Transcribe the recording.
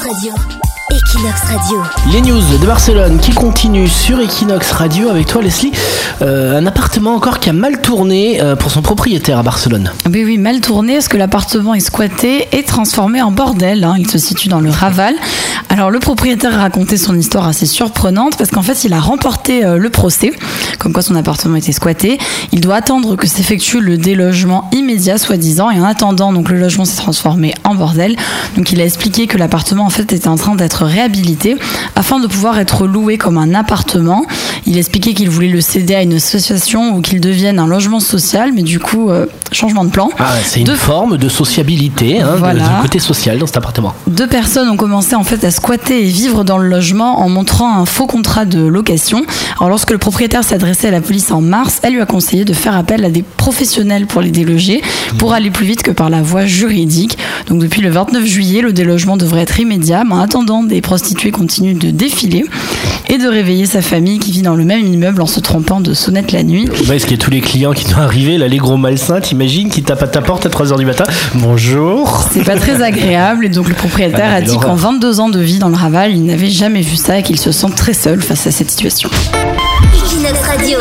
Radio. Equinox Radio. Les news de Barcelone qui continuent sur Equinox Radio avec toi Leslie. Euh, un appartement encore qui a mal tourné euh, pour son propriétaire à Barcelone. Oui, oui, mal tourné parce que l'appartement est squatté et transformé en bordel. hein. Il se situe dans le Raval. Alors le propriétaire a raconté son histoire assez surprenante parce qu'en fait il a remporté euh, le procès, comme quoi son appartement était squatté. Il doit attendre que s'effectue le délogement immédiat, soi-disant, et en attendant, donc le logement s'est transformé en bordel. Donc il a expliqué que l'appartement en fait était en train d'être réhabilité afin de pouvoir être loué comme un appartement. Il expliquait qu'il voulait le céder à une association ou qu'il devienne un logement social, mais du coup euh, changement de plan. Ah, c'est une Deux- forme de sociabilité, hein, de- côté social dans cet appartement. Deux personnes ont commencé en fait à squatter et vivre dans le logement en montrant un faux contrat de location. Alors lorsque le propriétaire s'est adressé à la police en mars, elle lui a conseillé de faire appel à des professionnels pour les déloger pour aller plus vite que par la voie juridique. Donc depuis le 29 juillet, le délogement devrait être immédiat. Mais en attendant, des prostituées continuent de défiler et de réveiller sa famille qui vit dans le même immeuble en se trompant de sonnette la nuit. Ouais, parce qu'il y a tous les clients qui doivent arriver, là, les gros malsains, t'imagines, qui tapent à ta porte à 3h du matin. Bonjour. C'est pas très agréable et donc le propriétaire Ah, a dit qu'en 22 ans de vie dans le Raval, il n'avait jamais vu ça et qu'il se sent très seul face à cette situation. Equinox Radio.